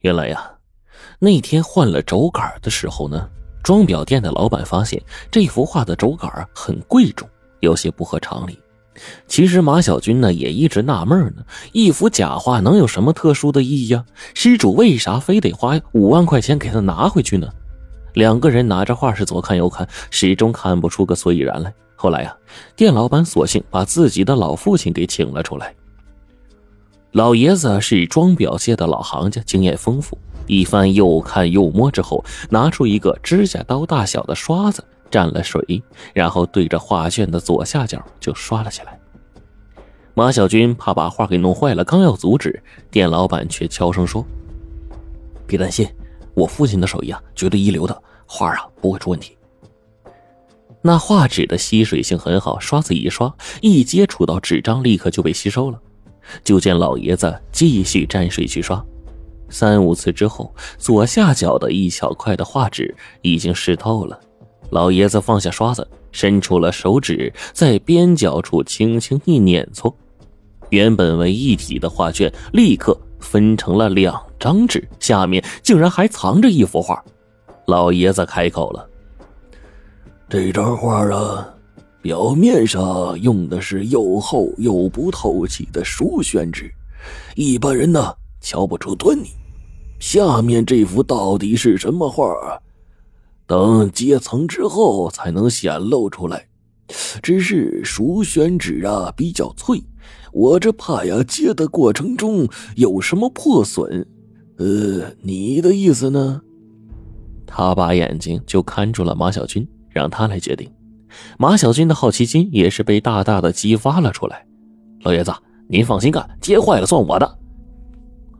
原来呀，那天换了轴杆的时候呢，装裱店的老板发现这幅画的轴杆很贵重，有些不合常理。其实马小军呢也一直纳闷呢，一幅假画能有什么特殊的意义呀？失主为啥非得花五万块钱给他拿回去呢？两个人拿着画是左看右看，始终看不出个所以然来。后来呀，店老板索性把自己的老父亲给请了出来。老爷子是装裱界的老行家，经验丰富。一番又看又摸之后，拿出一个指甲刀大小的刷子，蘸了水，然后对着画卷的左下角就刷了起来。马小军怕把画给弄坏了，刚要阻止，店老板却悄声说：“别担心，我父亲的手艺啊，绝对一流的，画啊不会出问题。”那画纸的吸水性很好，刷子一刷，一接触到纸张，立刻就被吸收了。就见老爷子继续沾水去刷，三五次之后，左下角的一小块的画纸已经湿透了。老爷子放下刷子，伸出了手指，在边角处轻轻一捻搓，原本为一体的画卷立刻分成了两张纸，下面竟然还藏着一幅画。老爷子开口了：“这张画啊。”表面上用的是又厚又不透气的熟宣纸，一般人呢瞧不出端倪。下面这幅到底是什么画？等揭层之后才能显露出来。只是熟宣纸啊比较脆，我这怕呀揭的过程中有什么破损。呃，你的意思呢？他把眼睛就看住了马小军，让他来决定。马小军的好奇心也是被大大的激发了出来。老爷子，您放心干，接坏了算我的。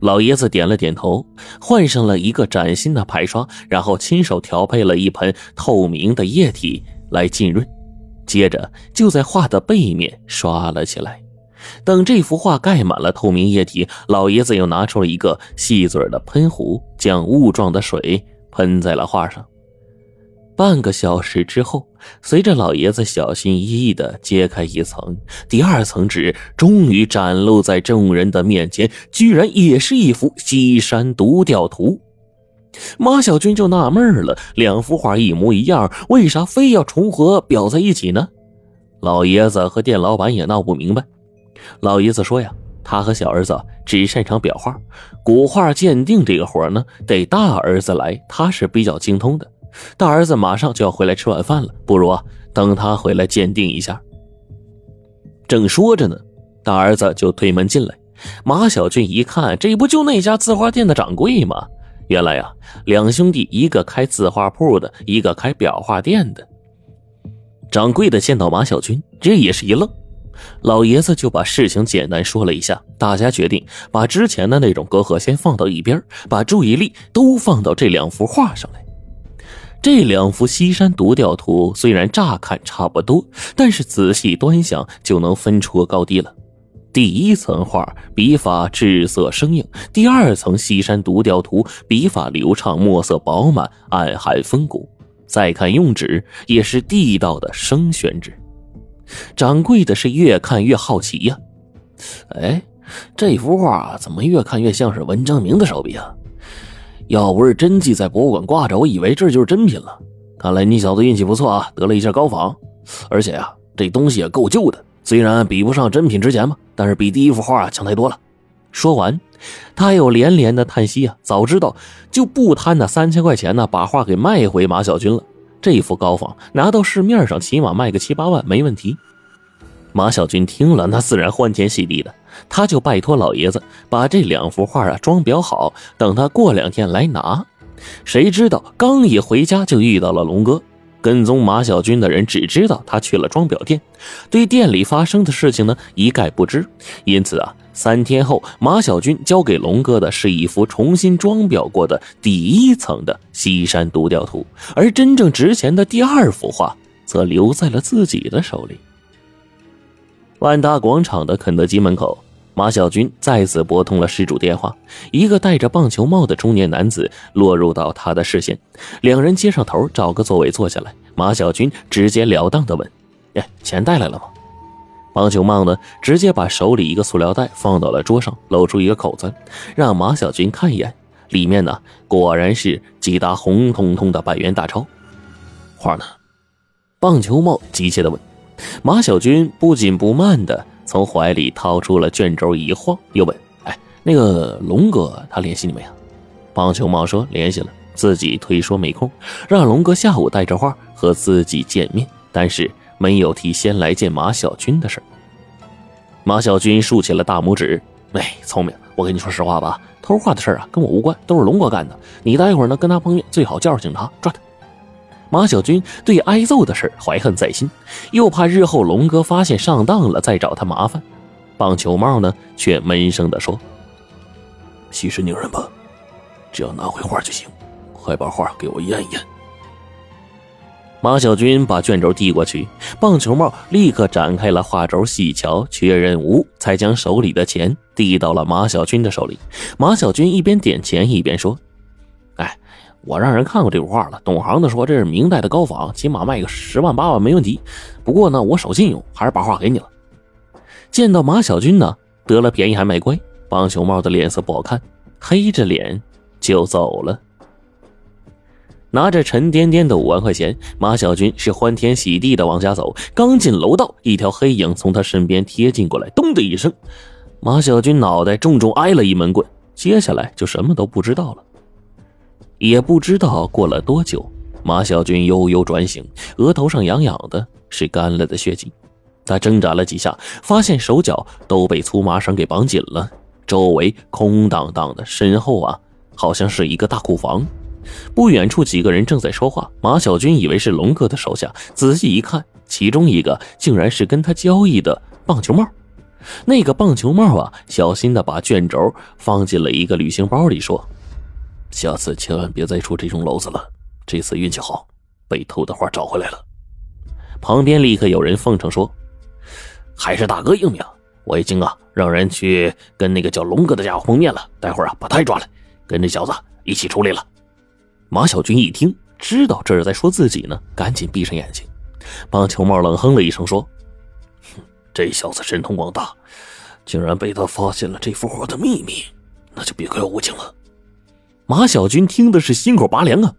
老爷子点了点头，换上了一个崭新的排刷，然后亲手调配了一盆透明的液体来浸润，接着就在画的背面刷了起来。等这幅画盖满了透明液体，老爷子又拿出了一个细嘴的喷壶，将雾状的水喷在了画上。半个小时之后，随着老爷子小心翼翼地揭开一层，第二层纸终于展露在众人的面前，居然也是一幅西山独钓图。马小军就纳闷了：两幅画一模一样，为啥非要重合裱在一起呢？老爷子和店老板也闹不明白。老爷子说呀，他和小儿子只擅长裱画，古画鉴定这个活呢，得大儿子来，他是比较精通的。大儿子马上就要回来吃晚饭了，不如啊，等他回来鉴定一下。正说着呢，大儿子就推门进来。马小军一看，这不就那家字画店的掌柜吗？原来呀，两兄弟一个开字画铺的，一个开裱画店的。掌柜的见到马小军，这也是一愣。老爷子就把事情简单说了一下，大家决定把之前的那种隔阂先放到一边，把注意力都放到这两幅画上来。这两幅西山独钓图虽然乍看差不多，但是仔细端详就能分出个高低了。第一层画笔法质色生硬，第二层西山独钓图笔法流畅，墨色饱满，暗含风骨。再看用纸，也是地道的生宣纸。掌柜的是越看越好奇呀，哎，这幅画怎么越看越像是文征明的手笔啊？要不是真迹在博物馆挂着，我以为这就是真品了。看来你小子运气不错啊，得了一件高仿。而且呀，这东西也够旧的，虽然比不上真品值钱吧，但是比第一幅画强太多了。说完，他又连连的叹息啊，早知道就不贪那三千块钱呢，把画给卖回马小军了。这幅高仿拿到市面上，起码卖个七八万没问题。马小军听了，那自然欢天喜地的。他就拜托老爷子把这两幅画啊装裱好，等他过两天来拿。谁知道刚一回家就遇到了龙哥。跟踪马小军的人只知道他去了装裱店，对店里发生的事情呢一概不知。因此啊，三天后马小军交给龙哥的是一幅重新装裱过的第一层的西山独钓图，而真正值钱的第二幅画则留在了自己的手里。万达广场的肯德基门口。马小军再次拨通了失主电话，一个戴着棒球帽的中年男子落入到他的视线。两人接上头，找个座位坐下来。马小军直截了当的问：“哎，钱带来了吗？”棒球帽呢，直接把手里一个塑料袋放到了桌上，露出一个口子，让马小军看一眼。里面呢果然是几沓红彤彤的百元大钞。花呢？棒球帽急切的问。马小军不紧不慢的从怀里掏出了卷轴，一晃，又问：“哎，那个龙哥他联系你没有？”棒球帽说：“联系了，自己推说没空，让龙哥下午带着画和自己见面，但是没有提先来见马小军的事马小军竖起了大拇指：“哎，聪明！我跟你说实话吧，偷画的事啊，跟我无关，都是龙哥干的。你待会儿呢跟他碰面，最好叫上警察抓他。”马小军对挨揍的事怀恨在心，又怕日后龙哥发现上当了再找他麻烦。棒球帽呢，却闷声的说：“息事宁人吧，只要拿回画就行，快把画给我验一验。”马小军把卷轴递过去，棒球帽立刻展开了画轴细瞧，确认无，才将手里的钱递到了马小军的手里。马小军一边点钱一边说。我让人看过这幅画了，懂行的说这是明代的高仿，起码卖个十万八万没问题。不过呢，我守信用，还是把画给你了。见到马小军呢，得了便宜还卖乖，帮熊帽的脸色不好看，黑着脸就走了。拿着沉甸甸的五万块钱，马小军是欢天喜地的往家走。刚进楼道，一条黑影从他身边贴近过来，咚的一声，马小军脑袋重重挨了一闷棍，接下来就什么都不知道了。也不知道过了多久，马小军悠悠转醒，额头上痒痒的是干了的血迹。他挣扎了几下，发现手脚都被粗麻绳给绑紧了，周围空荡荡的，身后啊，好像是一个大库房。不远处几个人正在说话，马小军以为是龙哥的手下，仔细一看，其中一个竟然是跟他交易的棒球帽。那个棒球帽啊，小心的把卷轴放进了一个旅行包里，说。下次千万别再出这种篓子了。这次运气好，被偷的画找回来了。旁边立刻有人奉承说：“还是大哥英明，我已经啊让人去跟那个叫龙哥的家伙碰面了，待会儿啊把他也抓来，跟这小子一起处理了。”马小军一听，知道这是在说自己呢，赶紧闭上眼睛。棒球帽冷哼了一声说：“哼，这小子神通广大，竟然被他发现了这幅画的秘密，那就别怪我无情了。”马小军听的是心口拔凉啊！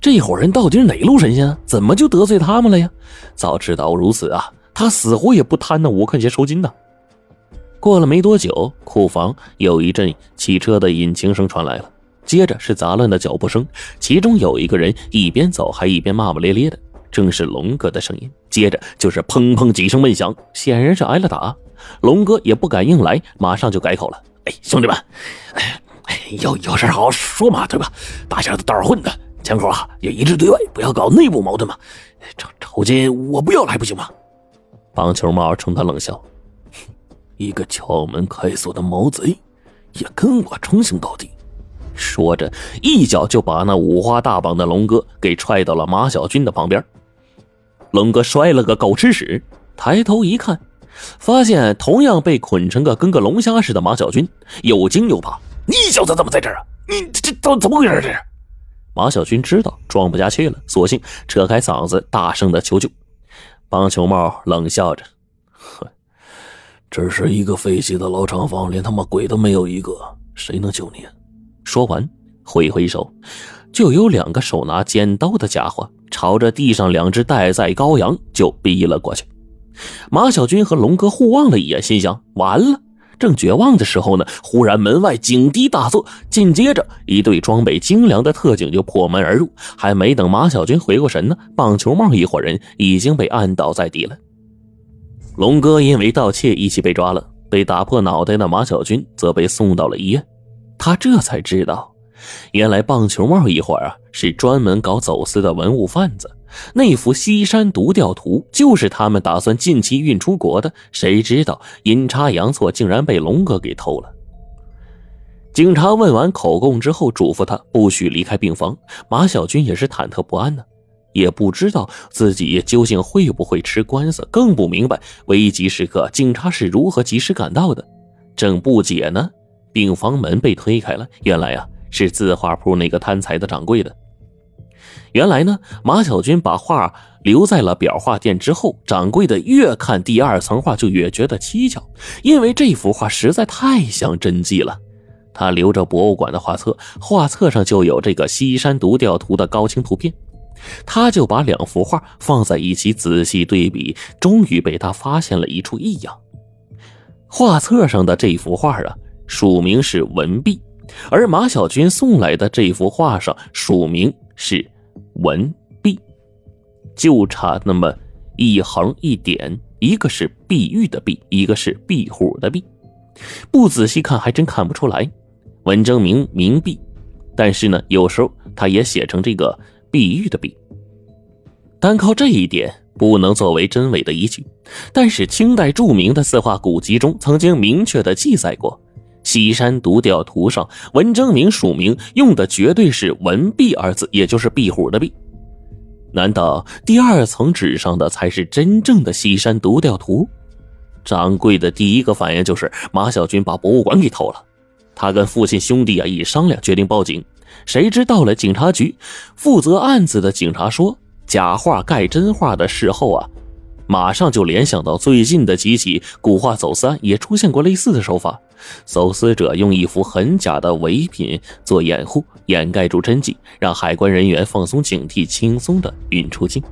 这伙人到底是哪路神仙啊？怎么就得罪他们了呀？早知道如此啊，他死活也不贪那五块钱赎金呢。过了没多久，库房有一阵汽车的引擎声传来了，接着是杂乱的脚步声，其中有一个人一边走还一边骂骂咧咧的，正是龙哥的声音。接着就是砰砰几声闷响，显然是挨了打。龙哥也不敢硬来，马上就改口了：“哎，兄弟们，哎。”有有事好好说嘛，对吧？大家都道上混的，前口啊要一致对外，不要搞内部矛盾嘛。酬酬金我不要了还不行吗？棒球帽冲他冷笑：“一个敲门开锁的毛贼，也跟我称兄道弟。”说着，一脚就把那五花大绑的龙哥给踹到了马小军的旁边。龙哥摔了个狗吃屎，抬头一看，发现同样被捆成个跟个龙虾似的马小军，又惊又怕。你小子怎么在这儿啊？你这这怎怎么回事？这是马小军知道装不下去了，索性扯开嗓子大声的求救。棒球帽冷笑着：“哼，这是一个废弃的老厂房，连他妈鬼都没有一个，谁能救你？”说完，挥挥手，就有两个手拿尖刀的家伙朝着地上两只待宰羔羊就逼了过去。马小军和龙哥互望了一眼，心想：完了。正绝望的时候呢，忽然门外警笛大作，紧接着一队装备精良的特警就破门而入。还没等马小军回过神呢，棒球帽一伙人已经被按倒在地了。龙哥因为盗窃一起被抓了，被打破脑袋的马小军则被送到了医院。他这才知道，原来棒球帽一伙啊是专门搞走私的文物贩子。那幅西山独钓图就是他们打算近期运出国的，谁知道阴差阳错，竟然被龙哥给偷了。警察问完口供之后，嘱咐他不许离开病房。马小军也是忐忑不安呢，也不知道自己究竟会不会吃官司，更不明白危急时刻警察是如何及时赶到的。正不解呢，病房门被推开了，原来啊是字画铺那个贪财的掌柜的。原来呢，马小军把画留在了裱画店之后，掌柜的越看第二层画就越觉得蹊跷，因为这幅画实在太像真迹了。他留着博物馆的画册，画册上就有这个西山独钓图的高清图片。他就把两幅画放在一起仔细对比，终于被他发现了一处异样。画册上的这幅画啊，署名是文璧，而马小军送来的这幅画上署名是文璧，就差那么一横一点，一个是碧玉的碧，一个是壁虎的壁。不仔细看还真看不出来。文征明名碧，但是呢，有时候他也写成这个。碧玉的碧，单靠这一点不能作为真伪的依据。但是清代著名的字画古籍中曾经明确的记载过，西山独钓图上文征明署名用的绝对是文壁二字，也就是壁虎的壁。难道第二层纸上的才是真正的西山独钓图？掌柜的第一个反应就是马小军把博物馆给偷了。他跟父亲兄弟啊一商量，决定报警。谁知到了警察局，负责案子的警察说，假画盖真画的事后啊，马上就联想到最近的几起古画走私案也出现过类似的手法，走私者用一幅很假的伪品做掩护，掩盖住真迹，让海关人员放松警惕，轻松的运出境。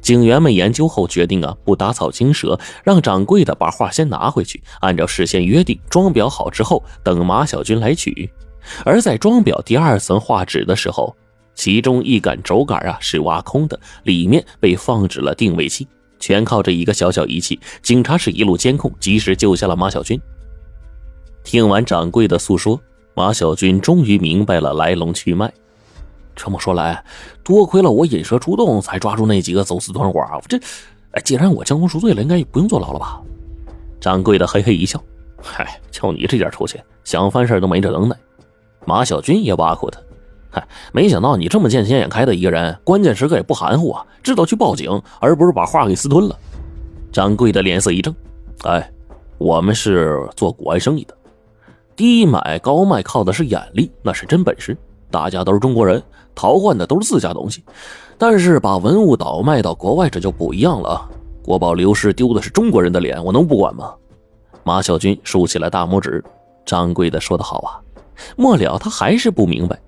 警员们研究后决定啊，不打草惊蛇，让掌柜的把画先拿回去，按照事先约定装裱好之后，等马小军来取。而在装裱第二层画纸的时候，其中一杆轴杆啊是挖空的，里面被放置了定位器。全靠这一个小小仪器，警察是一路监控，及时救下了马小军。听完掌柜的诉说，马小军终于明白了来龙去脉。这么说来，多亏了我引蛇出洞，才抓住那几个走私团伙。这，既然我将功赎罪了，应该也不用坐牢了吧？掌柜的嘿嘿一笑：“嗨，就你这点出息，想翻事都没这能耐。”马小军也挖苦他：“嗨，没想到你这么见钱眼开的一个人，关键时刻也不含糊啊，知道去报警，而不是把画给私吞了。”掌柜的脸色一正：“哎，我们是做古玩生意的，低买高卖靠的是眼力，那是真本事。大家都是中国人，淘换的都是自家东西，但是把文物倒卖到国外，这就不一样了！国宝流失，丢的是中国人的脸，我能不管吗？”马小军竖起了大拇指：“掌柜的说的好啊。”末了，他还是不明白，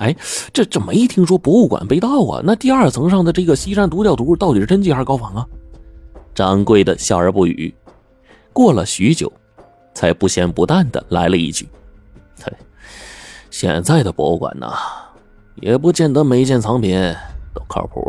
哎，这这没听说博物馆被盗啊？那第二层上的这个西山独钓图到底是真迹还是高仿啊？掌柜的笑而不语。过了许久，才不咸不淡的来了一句：“嘿，现在的博物馆呢，也不见得每一件藏品都靠谱。”